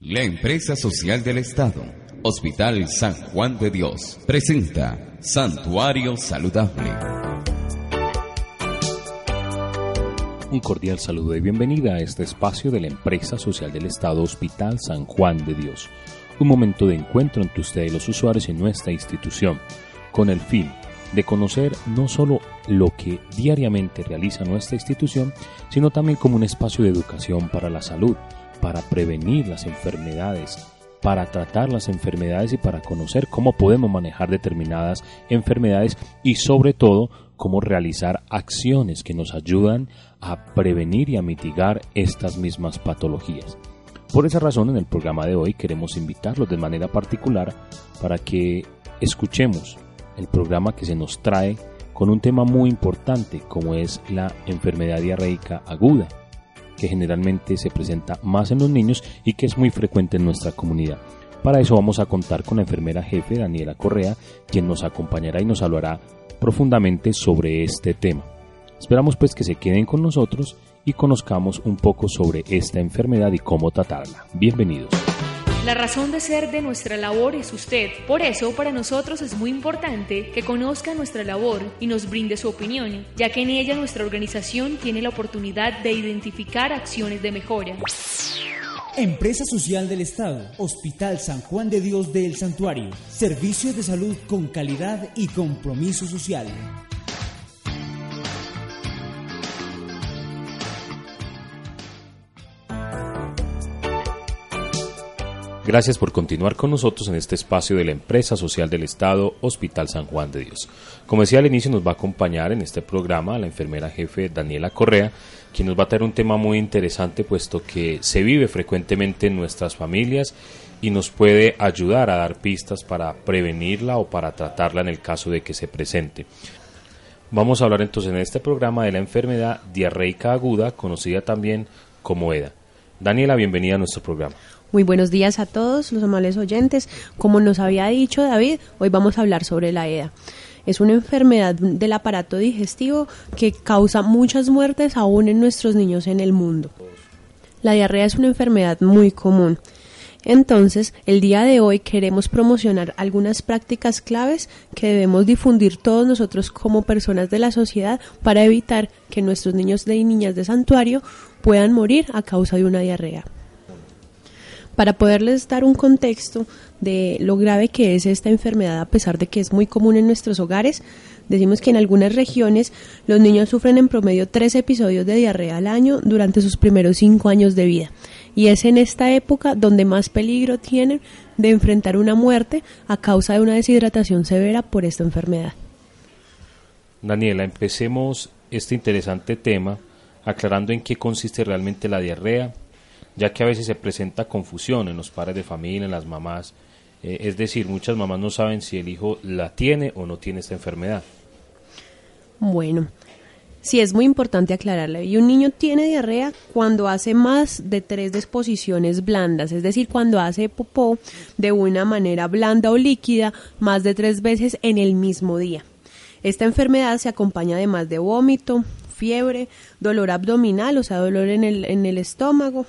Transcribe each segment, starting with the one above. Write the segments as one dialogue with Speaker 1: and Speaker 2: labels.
Speaker 1: La empresa social del Estado Hospital San Juan de Dios presenta Santuario Saludable.
Speaker 2: Un cordial saludo y bienvenida a este espacio de la empresa social del Estado Hospital San Juan de Dios. Un momento de encuentro entre usted y los usuarios en nuestra institución, con el fin de conocer no solo lo que diariamente realiza nuestra institución, sino también como un espacio de educación para la salud, para prevenir las enfermedades, para tratar las enfermedades y para conocer cómo podemos manejar determinadas enfermedades y sobre todo cómo realizar acciones que nos ayudan a prevenir y a mitigar estas mismas patologías. Por esa razón en el programa de hoy queremos invitarlos de manera particular para que escuchemos el programa que se nos trae con un tema muy importante como es la enfermedad diarreica aguda que generalmente se presenta más en los niños y que es muy frecuente en nuestra comunidad. Para eso vamos a contar con la enfermera jefe Daniela Correa, quien nos acompañará y nos hablará profundamente sobre este tema. Esperamos pues que se queden con nosotros y conozcamos un poco sobre esta enfermedad y cómo tratarla. Bienvenidos.
Speaker 3: La razón de ser de nuestra labor es usted. Por eso, para nosotros es muy importante que conozca nuestra labor y nos brinde su opinión, ya que en ella nuestra organización tiene la oportunidad de identificar acciones de mejora.
Speaker 4: Empresa Social del Estado, Hospital San Juan de Dios del Santuario, servicios de salud con calidad y compromiso social.
Speaker 2: Gracias por continuar con nosotros en este espacio de la Empresa Social del Estado, Hospital San Juan de Dios. Como decía al inicio, nos va a acompañar en este programa la enfermera jefe Daniela Correa, quien nos va a traer un tema muy interesante, puesto que se vive frecuentemente en nuestras familias y nos puede ayudar a dar pistas para prevenirla o para tratarla en el caso de que se presente. Vamos a hablar entonces en este programa de la enfermedad diarreica aguda, conocida también como EDA. Daniela, bienvenida a nuestro programa.
Speaker 5: Muy buenos días a todos los amables oyentes. Como nos había dicho David, hoy vamos a hablar sobre la EDA. Es una enfermedad del aparato digestivo que causa muchas muertes aún en nuestros niños en el mundo. La diarrea es una enfermedad muy común. Entonces, el día de hoy queremos promocionar algunas prácticas claves que debemos difundir todos nosotros como personas de la sociedad para evitar que nuestros niños y niñas de santuario puedan morir a causa de una diarrea. Para poderles dar un contexto de lo grave que es esta enfermedad, a pesar de que es muy común en nuestros hogares, decimos que en algunas regiones los niños sufren en promedio tres episodios de diarrea al año durante sus primeros cinco años de vida. Y es en esta época donde más peligro tienen de enfrentar una muerte a causa de una deshidratación severa por esta enfermedad.
Speaker 2: Daniela, empecemos este interesante tema aclarando en qué consiste realmente la diarrea, ya que a veces se presenta confusión en los padres de familia, en las mamás. Eh, es decir, muchas mamás no saben si el hijo la tiene o no tiene esta enfermedad.
Speaker 5: Bueno, sí es muy importante aclararle. Y un niño tiene diarrea cuando hace más de tres disposiciones blandas, es decir, cuando hace popó de una manera blanda o líquida más de tres veces en el mismo día. Esta enfermedad se acompaña además de vómito, fiebre, dolor abdominal, o sea, dolor en el, en el estómago,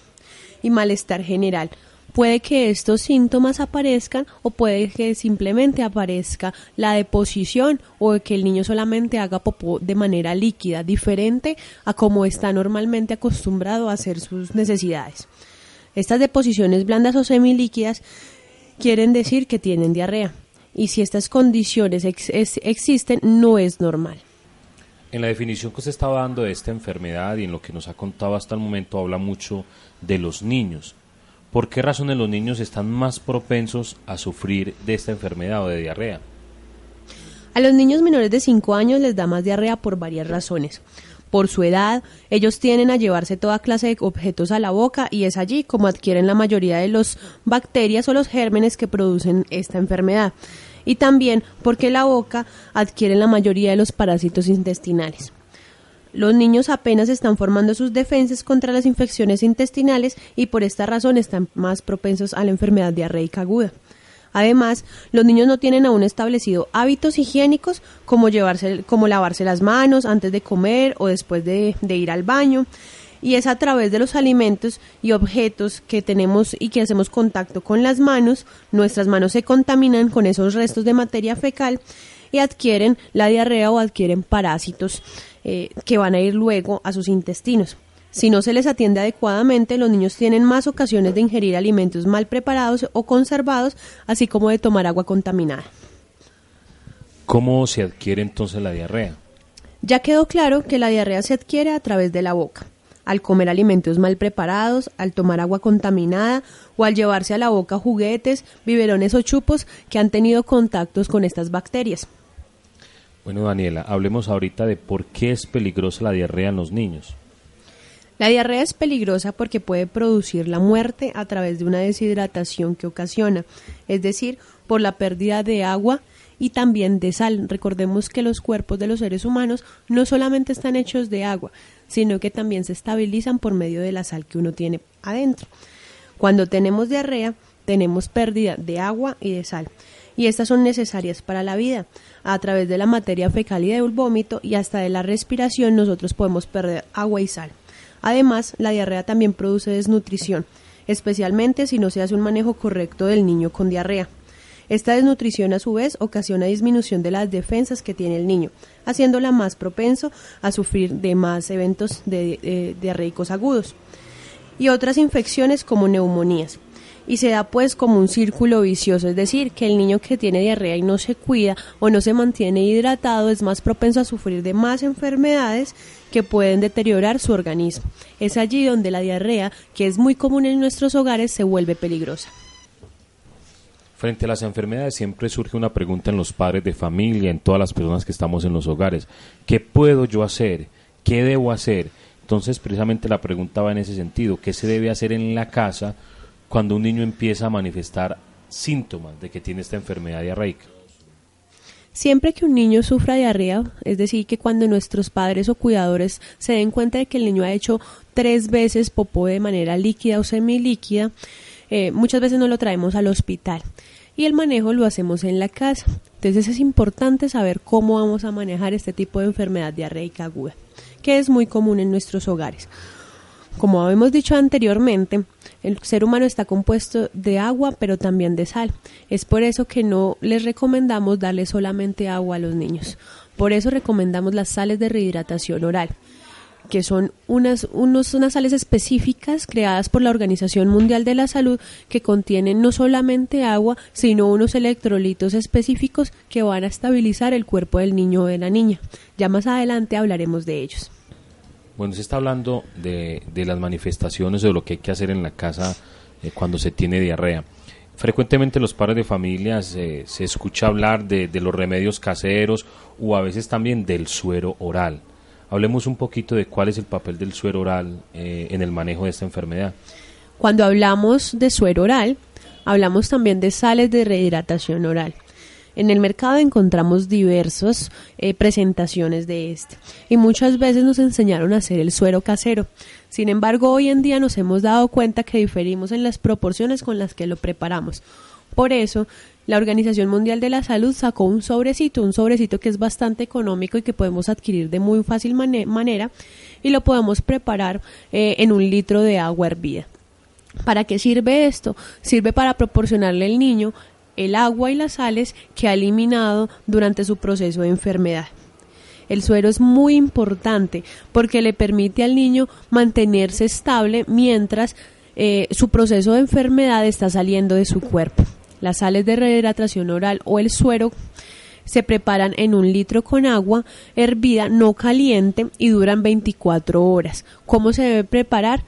Speaker 5: y malestar general. Puede que estos síntomas aparezcan o puede que simplemente aparezca la deposición o que el niño solamente haga popó de manera líquida, diferente a como está normalmente acostumbrado a hacer sus necesidades. Estas deposiciones blandas o semilíquidas quieren decir que tienen diarrea y si estas condiciones existen no es normal.
Speaker 2: En la definición que se estaba dando de esta enfermedad y en lo que nos ha contado hasta el momento habla mucho de los niños. ¿Por qué razones los niños están más propensos a sufrir de esta enfermedad o de diarrea?
Speaker 5: A los niños menores de 5 años les da más diarrea por varias razones. por su edad, ellos tienden a llevarse toda clase de objetos a la boca y es allí como adquieren la mayoría de las bacterias o los gérmenes que producen esta enfermedad. Y también porque la boca adquiere la mayoría de los parásitos intestinales. Los niños apenas están formando sus defensas contra las infecciones intestinales y por esta razón están más propensos a la enfermedad diarreica aguda. Además, los niños no tienen aún establecido hábitos higiénicos como, llevarse, como lavarse las manos antes de comer o después de, de ir al baño. Y es a través de los alimentos y objetos que tenemos y que hacemos contacto con las manos, nuestras manos se contaminan con esos restos de materia fecal y adquieren la diarrea o adquieren parásitos eh, que van a ir luego a sus intestinos. Si no se les atiende adecuadamente, los niños tienen más ocasiones de ingerir alimentos mal preparados o conservados, así como de tomar agua contaminada.
Speaker 2: ¿Cómo se adquiere entonces la diarrea?
Speaker 5: Ya quedó claro que la diarrea se adquiere a través de la boca, al comer alimentos mal preparados, al tomar agua contaminada o al llevarse a la boca juguetes, biberones o chupos que han tenido contactos con estas bacterias.
Speaker 2: Bueno, Daniela, hablemos ahorita de por qué es peligrosa la diarrea en los niños.
Speaker 5: La diarrea es peligrosa porque puede producir la muerte a través de una deshidratación que ocasiona, es decir, por la pérdida de agua y también de sal. Recordemos que los cuerpos de los seres humanos no solamente están hechos de agua, sino que también se estabilizan por medio de la sal que uno tiene adentro. Cuando tenemos diarrea, tenemos pérdida de agua y de sal. Y estas son necesarias para la vida. A través de la materia fecal y del vómito y hasta de la respiración nosotros podemos perder agua y sal. Además, la diarrea también produce desnutrición, especialmente si no se hace un manejo correcto del niño con diarrea. Esta desnutrición a su vez ocasiona disminución de las defensas que tiene el niño, haciéndola más propenso a sufrir de más eventos de, diarreicos agudos y otras infecciones como neumonías y se da pues como un círculo vicioso, es decir, que el niño que tiene diarrea y no se cuida o no se mantiene hidratado es más propenso a sufrir de más enfermedades que pueden deteriorar su organismo. Es allí donde la diarrea, que es muy común en nuestros hogares, se vuelve peligrosa.
Speaker 2: Frente a las enfermedades siempre surge una pregunta en los padres de familia, en todas las personas que estamos en los hogares. ¿Qué puedo yo hacer? ¿Qué debo hacer? Entonces, precisamente la pregunta va en ese sentido. ¿Qué se debe hacer en la casa cuando un niño empieza a manifestar síntomas de que tiene esta enfermedad diarreica?
Speaker 5: Siempre que un niño sufra diarrea, es decir, que cuando nuestros padres o cuidadores se den cuenta de que el niño ha hecho tres veces popó de manera líquida o semilíquida, eh, muchas veces no lo traemos al hospital y el manejo lo hacemos en la casa. Entonces es importante saber cómo vamos a manejar este tipo de enfermedad diarreica aguda, que es muy común en nuestros hogares. Como habíamos dicho anteriormente, el ser humano está compuesto de agua, pero también de sal. Es por eso que no les recomendamos darle solamente agua a los niños. Por eso recomendamos las sales de rehidratación oral, que son unas, unos, sales específicas creadas por la Organización Mundial de la Salud que contienen no solamente agua, sino unos electrolitos específicos que van a estabilizar el cuerpo del niño o de la niña. Ya más adelante hablaremos de ellos.
Speaker 2: Bueno, se está hablando de, las manifestaciones o de lo que hay que hacer en la casa eh, cuando se tiene diarrea. Frecuentemente los padres de familia se escucha hablar de, los remedios caseros o a veces también del suero oral. Hablemos un poquito de cuál es el papel del suero oral eh, en el manejo de esta enfermedad.
Speaker 5: Cuando hablamos de suero oral, hablamos también de sales de rehidratación oral. En el mercado encontramos diversas eh, presentaciones de este y muchas veces nos enseñaron a hacer el suero casero. Sin embargo, hoy en día nos hemos dado cuenta que diferimos en las proporciones con las que lo preparamos. Por eso, la Organización Mundial de la Salud sacó un sobrecito, un sobrecito que es bastante económico y que podemos adquirir de muy fácil manera y lo podemos preparar eh, en un litro de agua hervida. ¿Para qué sirve esto? Sirve para proporcionarle al niño el agua y las sales que ha eliminado durante su proceso de enfermedad. El suero es muy importante porque le permite al niño mantenerse estable mientras eh, su proceso de enfermedad está saliendo de su cuerpo. Las sales de rehidratación oral o el suero se preparan en un litro con agua hervida no caliente y duran 24 horas. ¿Cómo se debe preparar?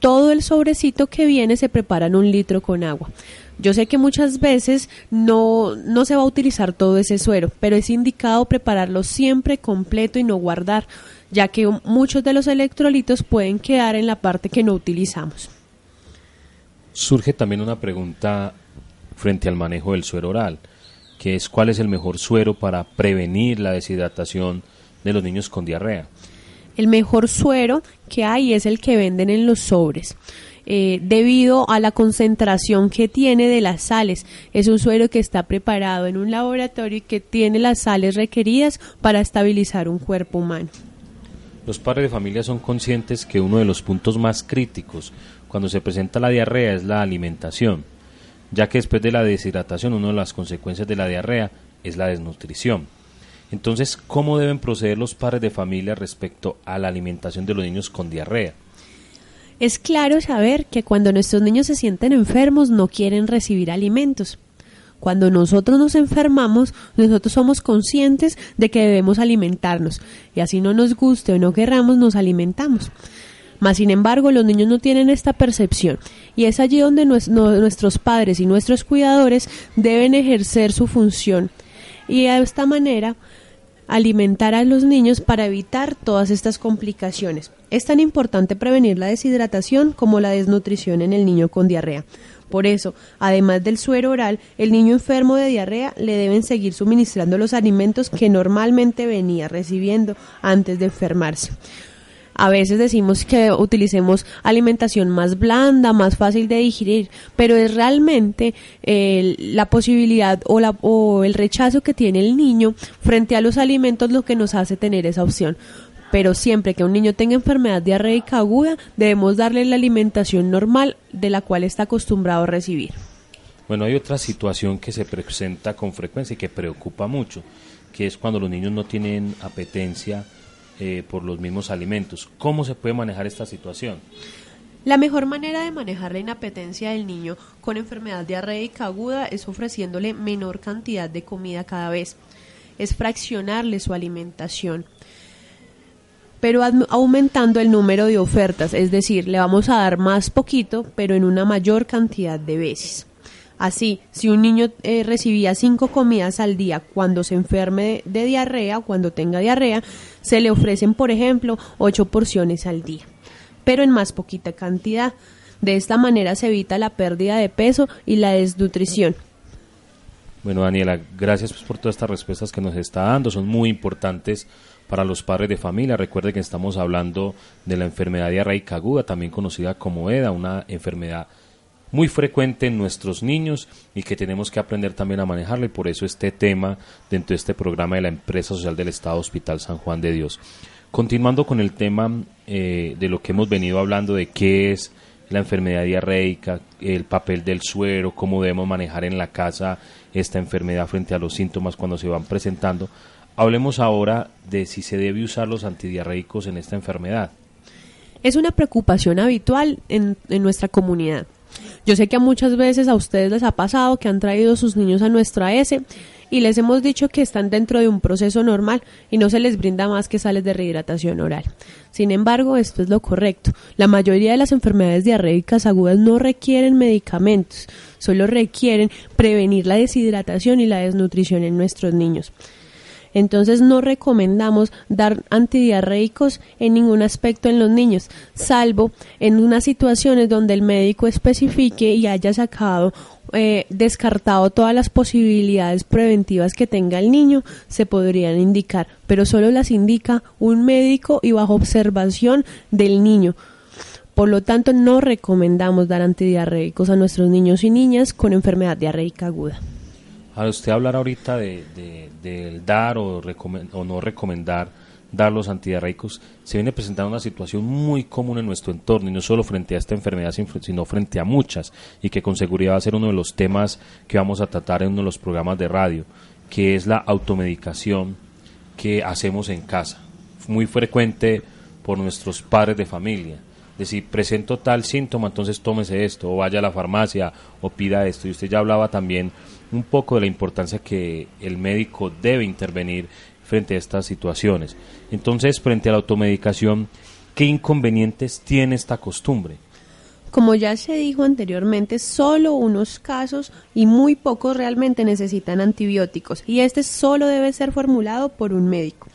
Speaker 5: Todo el sobrecito que viene se prepara en un litro con agua. Yo sé que muchas veces no, no se va a utilizar todo ese suero, pero es indicado prepararlo siempre completo y no guardar, ya que muchos de los electrolitos pueden quedar en la parte que no utilizamos.
Speaker 2: Surge también una pregunta frente al manejo del suero oral, que es cuál es el mejor suero para prevenir la deshidratación de los niños con diarrea.
Speaker 5: El mejor suero que hay es el que venden en los sobres. Eh, debido a la concentración que tiene de las sales. Es un suero que está preparado en un laboratorio y que tiene las sales requeridas para estabilizar un cuerpo humano.
Speaker 2: Los padres de familia son conscientes que uno de los puntos más críticos cuando se presenta la diarrea es la alimentación, ya que después de la deshidratación una de las consecuencias de la diarrea es la desnutrición. Entonces, ¿cómo deben proceder los padres de familia respecto a la alimentación de los niños con diarrea?
Speaker 5: Es claro saber que cuando nuestros niños se sienten enfermos no quieren recibir alimentos. Cuando nosotros nos enfermamos, nosotros somos conscientes de que debemos alimentarnos y así no nos guste o no querramos, nos alimentamos. Mas, sin embargo, los niños no tienen esta percepción y es allí donde nuestros padres y nuestros cuidadores deben ejercer su función y de esta manera alimentar a los niños para evitar todas estas complicaciones. Es tan importante prevenir la deshidratación como la desnutrición en el niño con diarrea. Por eso, además del suero oral, el niño enfermo de diarrea le deben seguir suministrando los alimentos que normalmente venía recibiendo antes de enfermarse. A veces decimos que utilicemos alimentación más blanda, más fácil de digerir, pero es realmente la posibilidad o, la, o el rechazo que tiene el niño frente a los alimentos lo que nos hace tener esa opción pero siempre que un niño tenga enfermedad diarreica aguda, debemos darle la alimentación normal de la cual está acostumbrado a recibir.
Speaker 2: Bueno, hay otra situación que se presenta con frecuencia y que preocupa mucho, que es cuando los niños no tienen apetencia eh, por los mismos alimentos. ¿Cómo se puede manejar esta situación?
Speaker 5: La mejor manera de manejar la inapetencia del niño con enfermedad diarreica aguda es ofreciéndole menor cantidad de comida cada vez. Es fraccionarle su alimentación pero aumentando el número de ofertas, es decir, le vamos a dar más poquito, pero en una mayor cantidad de veces. Así, si un niño eh, recibía cinco comidas al día cuando se enferme de, diarrea, cuando tenga diarrea, se le ofrecen, por ejemplo, ocho porciones al día, pero en más poquita cantidad. De esta manera se evita la pérdida de peso y la desnutrición.
Speaker 2: Bueno, Daniela, gracias pues, por todas estas respuestas que nos está dando, son muy importantes para los padres de familia. Recuerde que estamos hablando de la enfermedad diarreica aguda, también conocida como EDA, una enfermedad muy frecuente en nuestros niños y que tenemos que aprender también a manejarla y por eso este tema dentro de este programa de la empresa social del Estado Hospital San Juan de Dios. Continuando con el tema eh, de lo que hemos venido hablando de qué es la enfermedad diarreica, el papel del suero, cómo debemos manejar en la casa esta enfermedad frente a los síntomas cuando se van presentando. Hablemos ahora de si se debe usar los antidiarreicos en esta enfermedad.
Speaker 5: Es una preocupación habitual en, en nuestra comunidad. Yo sé que muchas veces a ustedes les ha pasado que han traído sus niños a nuestra S y les hemos dicho que están dentro de un proceso normal y no se les brinda más que sales de rehidratación oral. Sin embargo, esto es lo correcto. La mayoría de las enfermedades diarreicas agudas no requieren medicamentos, solo requieren prevenir la deshidratación y la desnutrición en nuestros niños. Entonces no recomendamos dar antidiarreicos en ningún aspecto en los niños, salvo en unas situaciones donde el médico especifique y haya sacado eh, descartado todas las posibilidades preventivas que tenga el niño, se podrían indicar, pero solo las indica un médico y bajo observación del niño. Por lo tanto, no recomendamos dar antidiarreicos a nuestros niños y niñas con enfermedad diarreica aguda.
Speaker 2: A usted hablar ahorita de, dar o, o no recomendar dar los antidiarreicos, se viene presentando una situación muy común en nuestro entorno, y no solo frente a esta enfermedad, sino frente a muchas, y que con seguridad va a ser uno de los temas que vamos a tratar en uno de los programas de radio, que es la automedicación que hacemos en casa, muy frecuente por nuestros padres de familia. Decir, presento tal síntoma, entonces tómese esto, o vaya a la farmacia, o pida esto. Y usted ya hablaba también un poco de la importancia que el médico debe intervenir frente a estas situaciones. Entonces, frente a la automedicación, ¿qué inconvenientes tiene esta costumbre?
Speaker 5: Como ya se dijo anteriormente, solo unos casos y muy pocos realmente necesitan antibióticos y este solo debe ser formulado por un médico.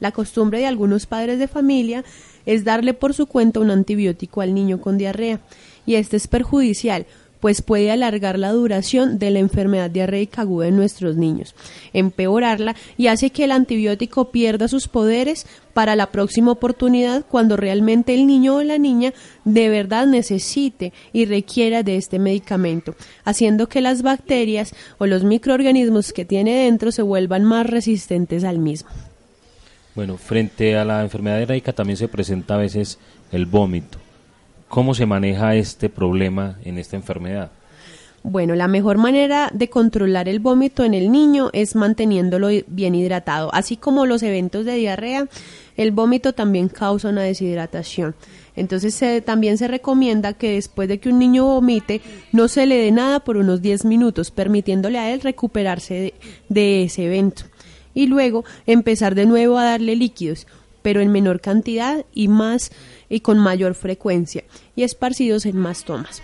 Speaker 5: La costumbre de algunos padres de familia es darle por su cuenta un antibiótico al niño con diarrea, y este es perjudicial, pues puede alargar la duración de la enfermedad diarreica aguda en nuestros niños, empeorarla y hace que el antibiótico pierda sus poderes para la próxima oportunidad cuando realmente el niño o la niña de verdad necesite y requiera de este medicamento, haciendo que las bacterias o los microorganismos que tiene dentro se vuelvan más resistentes al mismo.
Speaker 2: Bueno, frente a la enfermedad diarreica también se presenta a veces el vómito. ¿Cómo se maneja este problema en esta enfermedad?
Speaker 5: Bueno, la mejor manera de controlar el vómito en el niño es manteniéndolo bien hidratado. Así como los eventos de diarrea, el vómito también causa una deshidratación. Entonces también se recomienda que después de que un niño vomite no se le dé nada por unos 10 minutos, permitiéndole a él recuperarse de, de ese evento. Y luego empezar de nuevo a darle líquidos, pero en menor cantidad y más y con mayor frecuencia y esparcidos en más tomas.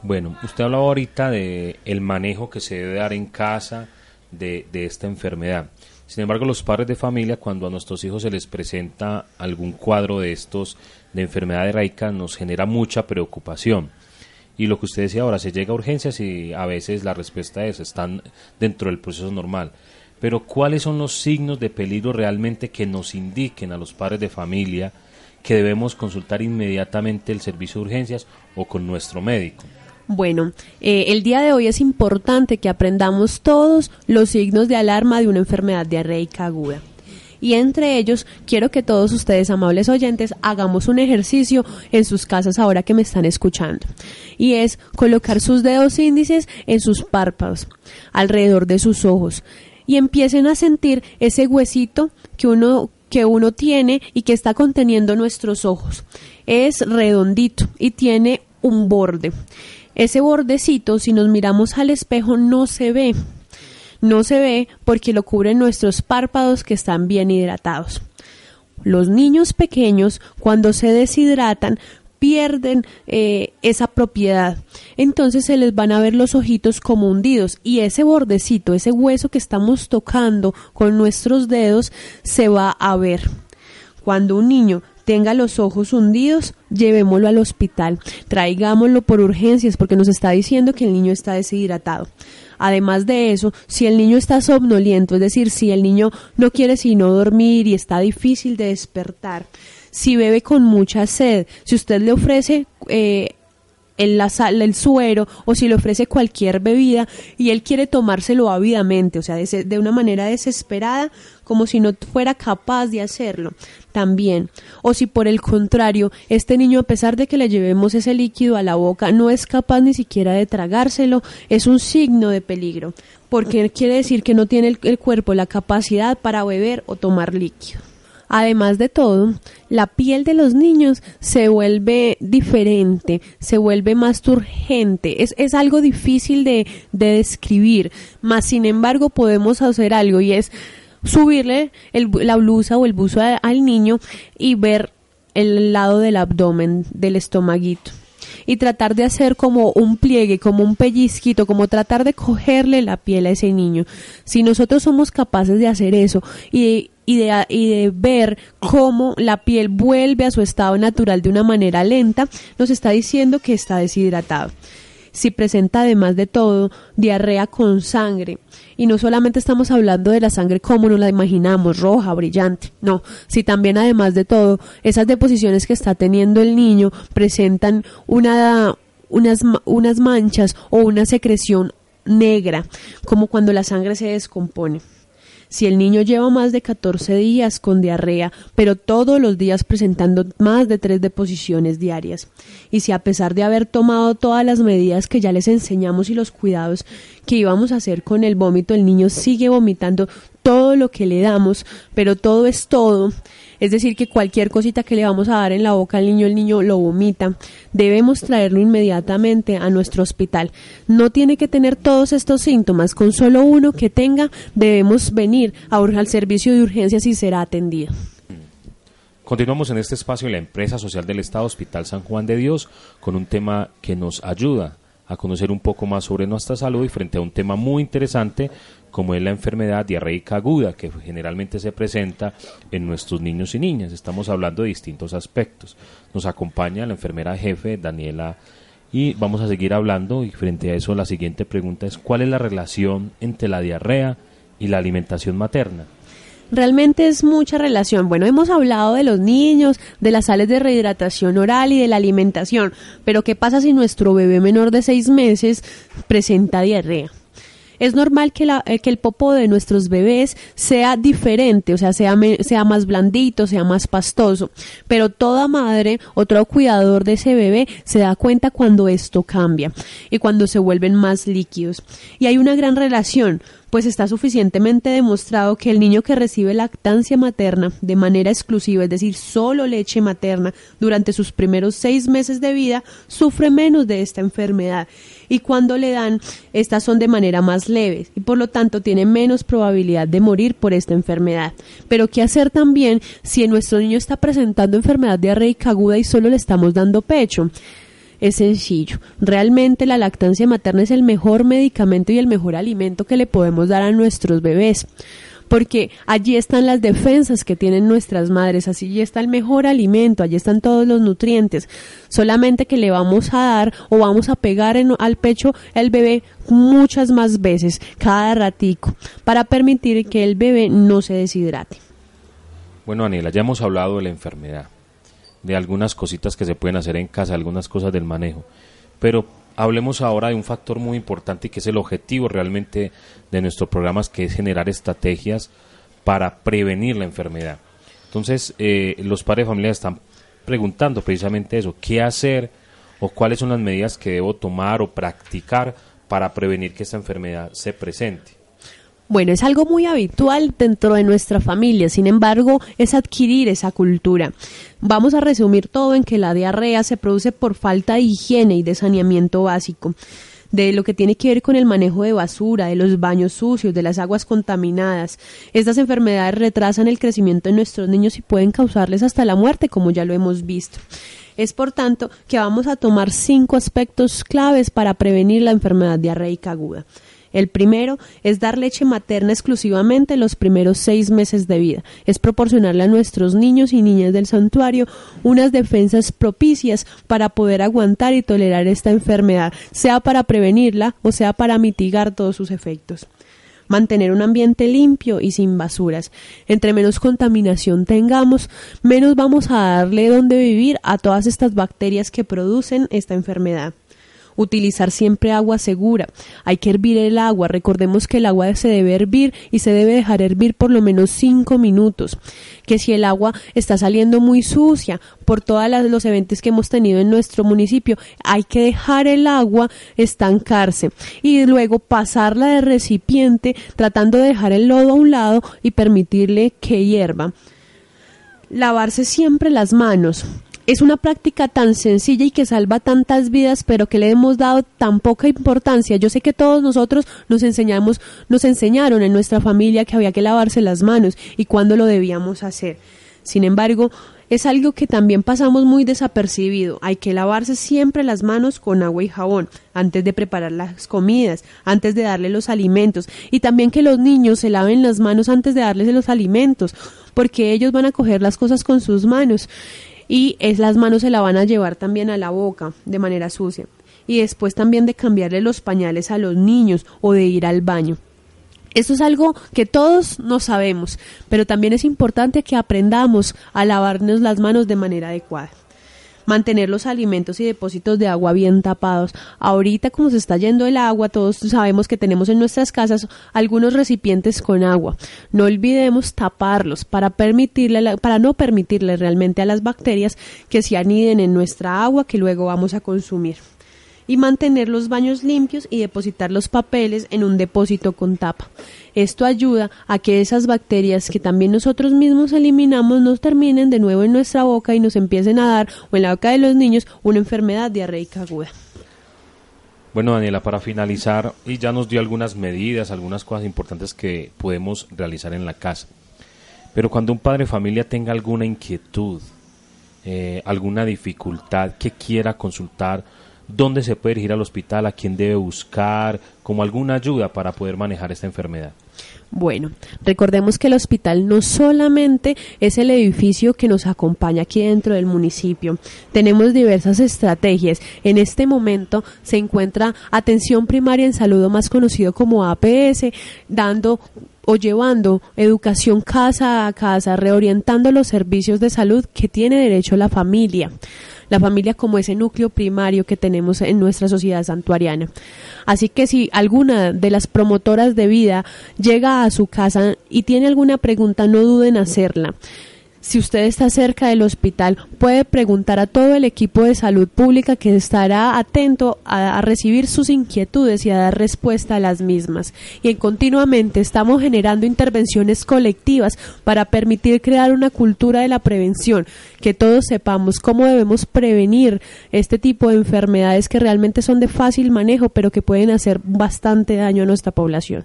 Speaker 2: Bueno, usted hablaba ahorita de el manejo que se debe dar en casa de, de esta enfermedad. Sin embargo, los padres de familia, cuando a nuestros hijos se les presenta algún cuadro de estos de enfermedad de raica, nos genera mucha preocupación. Y lo que usted decía ahora, se llega a urgencias y a veces la respuesta es, están dentro del proceso normal. Pero ¿cuáles son los signos de peligro realmente que nos indiquen a los padres de familia que debemos consultar inmediatamente el servicio de urgencias o con nuestro médico?
Speaker 5: Bueno, eh, el día de hoy es importante que aprendamos todos los signos de alarma de una enfermedad diarreica aguda. Y entre ellos, quiero que todos ustedes, amables oyentes, hagamos un ejercicio en sus casas ahora que me están escuchando. Y es colocar sus dedos índices en sus párpados, alrededor de sus ojos. Y empiecen a sentir ese huesito que uno que uno tiene y que está conteniendo nuestros ojos. Es redondito y tiene un borde. Ese bordecito, si nos miramos al espejo, no se ve. No se ve porque lo cubren nuestros párpados que están bien hidratados. Los niños pequeños, cuando se deshidratan, pierden eh, esa propiedad. Entonces se les van a ver los ojitos como hundidos y ese bordecito, ese hueso que estamos tocando con nuestros dedos, se va a ver. Cuando un niño tenga los ojos hundidos, llevémoslo al hospital, traigámoslo por urgencias porque nos está diciendo que el niño está deshidratado. Además de eso, si el niño está somnoliento, es decir, si el niño no quiere sino dormir y está difícil de despertar, si bebe con mucha sed, si usted le ofrece eh, el, la el suero o si le ofrece cualquier bebida y él quiere tomárselo ávidamente, o sea, de, de, una manera desesperada, como si no fuera capaz de hacerlo, también. O si por el contrario, este niño, a pesar de que le llevemos ese líquido a la boca, no es capaz ni siquiera de tragárselo, es un signo de peligro, porque quiere decir que no tiene el cuerpo la capacidad para beber o tomar líquido. Además de todo, la piel de los niños se vuelve diferente, se vuelve más turgente. Es, es algo difícil de, de describir, mas sin embargo podemos hacer algo y es subirle el, la blusa o el buzo al niño y ver el lado del abdomen, del estomaguito y tratar de hacer como un pliegue, como un pellizquito, como tratar de cogerle la piel a ese niño. Si nosotros somos capaces de hacer eso y, de, y de ver cómo la piel vuelve a su estado natural de una manera lenta, nos está diciendo que está deshidratado. Si presenta además de todo diarrea con sangre, y no solamente estamos hablando de la sangre como nos la imaginamos, roja, brillante, no, si también además de todo esas deposiciones que está teniendo el niño presentan una, unas, unas manchas o una secreción negra, como cuando la sangre se descompone. Si el niño lleva más de 14 días con diarrea, pero todos los días presentando más de tres deposiciones diarias, y si a pesar de haber tomado todas las medidas que ya les enseñamos y los cuidados que íbamos a hacer con el vómito, el niño sigue vomitando todo lo que le damos, pero todo es todo, es decir, que cualquier cosita que le vamos a dar en la boca al niño, el niño lo vomita. Debemos traerlo inmediatamente a nuestro hospital. No tiene que tener todos estos síntomas. Con solo uno que tenga, debemos venir a, al servicio de urgencias y será atendido.
Speaker 2: Continuamos en este espacio en la empresa social del Estado Hospital San Juan de Dios con un tema que nos ayuda a conocer un poco más sobre nuestra salud y frente a un tema muy interesante como es la enfermedad diarreica aguda que generalmente se presenta en nuestros niños y niñas. Estamos hablando de distintos aspectos. Nos acompaña la enfermera jefe Daniela y vamos a seguir hablando y frente a eso la siguiente pregunta es ¿cuál es la relación entre la diarrea y la alimentación materna?
Speaker 5: Realmente es mucha relación. Bueno, hemos hablado de los niños, de las sales de rehidratación oral y de la alimentación, pero ¿qué pasa si nuestro bebé menor de seis meses presenta diarrea? Es normal que, eh, el popo de nuestros bebés sea diferente, o sea, sea, sea más blandito, sea más pastoso, pero toda madre o todo cuidador de ese bebé se da cuenta cuando esto cambia y cuando se vuelven más líquidos. Y hay una gran relación pues está suficientemente demostrado que el niño que recibe lactancia materna de manera exclusiva, es decir, solo leche materna, durante sus primeros seis meses de vida, sufre menos de esta enfermedad. Y cuando le dan, estas son de manera más leve y por lo tanto tiene menos probabilidad de morir por esta enfermedad. Pero ¿qué hacer también si nuestro niño está presentando enfermedad diarreica aguda y solo le estamos dando pecho? Es sencillo. Realmente la lactancia materna es el mejor medicamento y el mejor alimento que le podemos dar a nuestros bebés. Porque allí están las defensas que tienen nuestras madres, allí está el mejor alimento, allí están todos los nutrientes. Solamente que le vamos a dar o vamos a pegar al pecho el bebé muchas más veces, cada ratico, para permitir que el bebé no se deshidrate.
Speaker 2: Bueno, Aniela, ya hemos hablado de la enfermedad de algunas cositas que se pueden hacer en casa, algunas cosas del manejo. Pero hablemos ahora de un factor muy importante que es el objetivo realmente de nuestros programas, que es generar estrategias para prevenir la enfermedad. Entonces, eh, los padres de familia están preguntando precisamente eso, ¿qué hacer o cuáles son las medidas que debo tomar o practicar para prevenir que esta enfermedad se presente?
Speaker 5: Bueno, es algo muy habitual dentro de nuestra familia, sin embargo, es adquirir esa cultura. Vamos a resumir todo en que la diarrea se produce por falta de higiene y de saneamiento básico de lo que tiene que ver con el manejo de basura, de los baños sucios, de las aguas contaminadas. Estas enfermedades retrasan el crecimiento de nuestros niños y pueden causarles hasta la muerte, como ya lo hemos visto. Es por tanto que vamos a tomar cinco aspectos claves para prevenir la enfermedad diarreica aguda. El primero es dar leche materna exclusivamente los primeros seis meses de vida. Es proporcionarle a nuestros niños y niñas del santuario unas defensas propicias para poder aguantar y tolerar esta enfermedad, sea para prevenirla o sea para mitigar todos sus efectos mantener un ambiente limpio y sin basuras. Entre menos contaminación tengamos, menos vamos a darle donde vivir a todas estas bacterias que producen esta enfermedad utilizar siempre agua segura. Hay que hervir el agua. Recordemos que el agua se debe hervir y se debe dejar hervir por lo menos cinco minutos. Que si el agua está saliendo muy sucia por todos los eventos que hemos tenido en nuestro municipio, hay que dejar el agua estancarse y luego pasarla de recipiente tratando de dejar el lodo a un lado y permitirle que hierva lavarse siempre las manos es una práctica tan sencilla y que salva tantas vidas, pero que le hemos dado tan poca importancia. Yo sé que todos nosotros nos enseñamos, nos enseñaron en nuestra familia que había que lavarse las manos y cuándo lo debíamos hacer. Sin embargo, es algo que también pasamos muy desapercibido. Hay que lavarse siempre las manos con agua y jabón antes de preparar las comidas, antes de darle los alimentos y también que los niños se laven las manos antes de darles los alimentos, porque ellos van a coger las cosas con sus manos y es las manos se la van a llevar también a la boca de manera sucia y después también de cambiarle los pañales a los niños o de ir al baño. Esto es algo que todos no sabemos, pero también es importante que aprendamos a lavarnos las manos de manera adecuada mantener los alimentos y depósitos de agua bien tapados. Ahorita como se está yendo el agua, todos sabemos que tenemos en nuestras casas algunos recipientes con agua. No olvidemos taparlos para permitirle para no permitirle realmente a las bacterias que se aniden en nuestra agua que luego vamos a consumir y mantener los baños limpios y depositar los papeles en un depósito con tapa. Esto ayuda a que esas bacterias que también nosotros mismos eliminamos no terminen de nuevo en nuestra boca y nos empiecen a dar, o en la boca de los niños, una enfermedad diarreica aguda.
Speaker 2: Bueno, Daniela, para finalizar, y ya nos dio algunas medidas, algunas cosas importantes que podemos realizar en la casa. Pero cuando un padre de familia tenga alguna inquietud, eh, alguna dificultad que quiera consultar ¿dónde se puede dirigir al hospital? ¿A quién debe buscar? Como alguna ayuda para poder manejar esta enfermedad.
Speaker 5: Bueno, recordemos que el hospital no solamente es el edificio que nos acompaña aquí dentro del municipio. Tenemos diversas estrategias. En este momento se encuentra atención primaria en salud, más conocido como APS, dando o llevando educación casa a casa, reorientando los servicios de salud que tiene derecho la familia la familia como ese núcleo primario que tenemos en nuestra sociedad santuariana. Así que si alguna de las promotoras de vida llega a su casa y tiene alguna pregunta, no duden en hacerla. Si usted está cerca del hospital, puede preguntar a todo el equipo de salud pública que estará atento a, recibir sus inquietudes y a dar respuesta a las mismas. Y continuamente estamos generando intervenciones colectivas para permitir crear una cultura de la prevención, que todos sepamos cómo debemos prevenir este tipo de enfermedades que realmente son de fácil manejo, pero que pueden hacer bastante daño a nuestra población.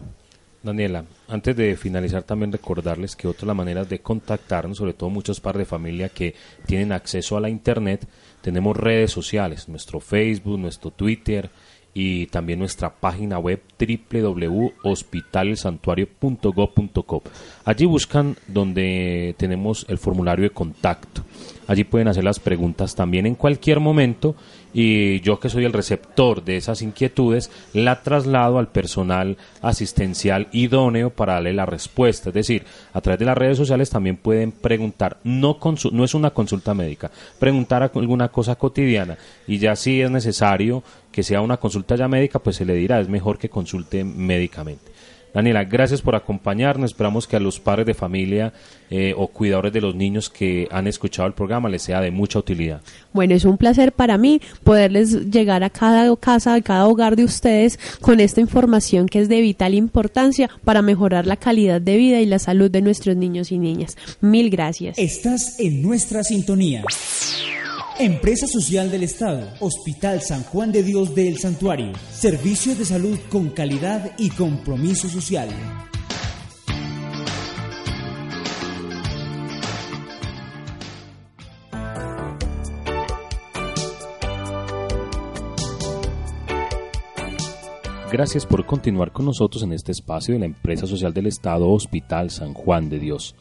Speaker 2: Daniela, antes de finalizar también recordarles que otra de las maneras de contactarnos, sobre todo muchos padres de familia que tienen acceso a la internet, tenemos redes sociales, nuestro Facebook, nuestro Twitter y también nuestra página web www.hospitalsantuario.gov.co. Allí buscan donde tenemos el formulario de contacto. Allí pueden hacer las preguntas también en cualquier momento y yo que soy el receptor de esas inquietudes, la traslado al personal asistencial idóneo para darle la respuesta. Es decir, a través de las redes sociales también pueden preguntar, no, no es una consulta médica, preguntar alguna cosa cotidiana y ya si es necesario que sea una consulta ya médica, pues se le dirá, es mejor que consulte médicamente. Daniela, gracias por acompañarnos. Esperamos que a los padres de familia eh, o cuidadores de los niños que han escuchado el programa les sea de mucha utilidad.
Speaker 5: Bueno, es un placer para mí poderles llegar a cada casa, a cada hogar de ustedes con esta información que es de vital importancia para mejorar la calidad de vida y la salud de nuestros niños y niñas. Mil gracias.
Speaker 4: Estás en nuestra sintonía. Empresa Social del Estado, Hospital San Juan de Dios del Santuario, servicios de salud con calidad y compromiso social.
Speaker 2: Gracias por continuar con nosotros en este espacio de la Empresa Social del Estado Hospital San Juan de Dios.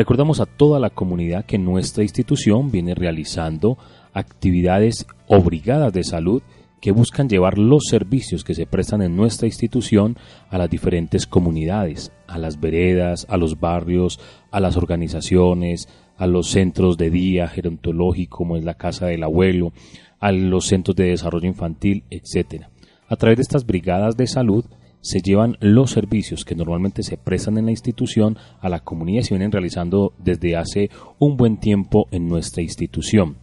Speaker 2: Recordamos a toda la comunidad que nuestra institución viene realizando actividades obligadas de salud que buscan llevar los servicios que se prestan en nuestra institución a las diferentes comunidades, a las veredas, a los barrios, a las organizaciones, a los centros de día gerontológico como es la casa del abuelo, a los centros de desarrollo infantil, etc. A través de estas brigadas de salud se llevan los servicios que normalmente se prestan en la institución a la comunidad y se vienen realizando desde hace un buen tiempo en nuestra institución.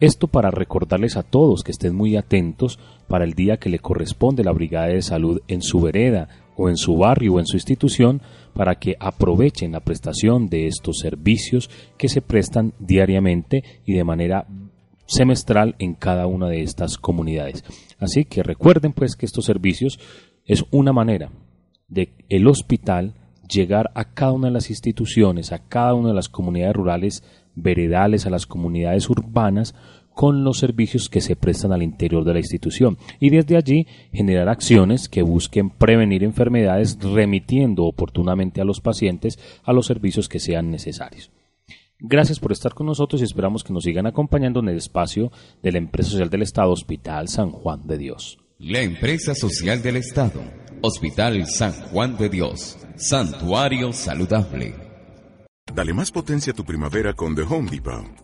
Speaker 2: Esto para recordarles a todos que estén muy atentos para el día que le corresponde la brigada de salud en su vereda o en su barrio o en su institución para que aprovechen la prestación de estos servicios que se prestan diariamente y de manera semestral en cada una de estas comunidades. Así que recuerden pues que estos servicios es una manera de el hospital llegar a cada una de las instituciones, a cada una de las comunidades rurales veredales, a las comunidades urbanas, con los servicios que se prestan al interior de la institución y desde allí generar acciones que busquen prevenir enfermedades remitiendo oportunamente a los pacientes a los servicios que sean necesarios. Gracias por estar con nosotros y esperamos que nos sigan acompañando en el espacio de la Empresa Social del Estado Hospital San Juan de Dios.
Speaker 1: La Empresa Social del Estado, Hospital San Juan de Dios, Santuario Saludable.
Speaker 6: Dale más potencia a tu primavera con The Home Depot.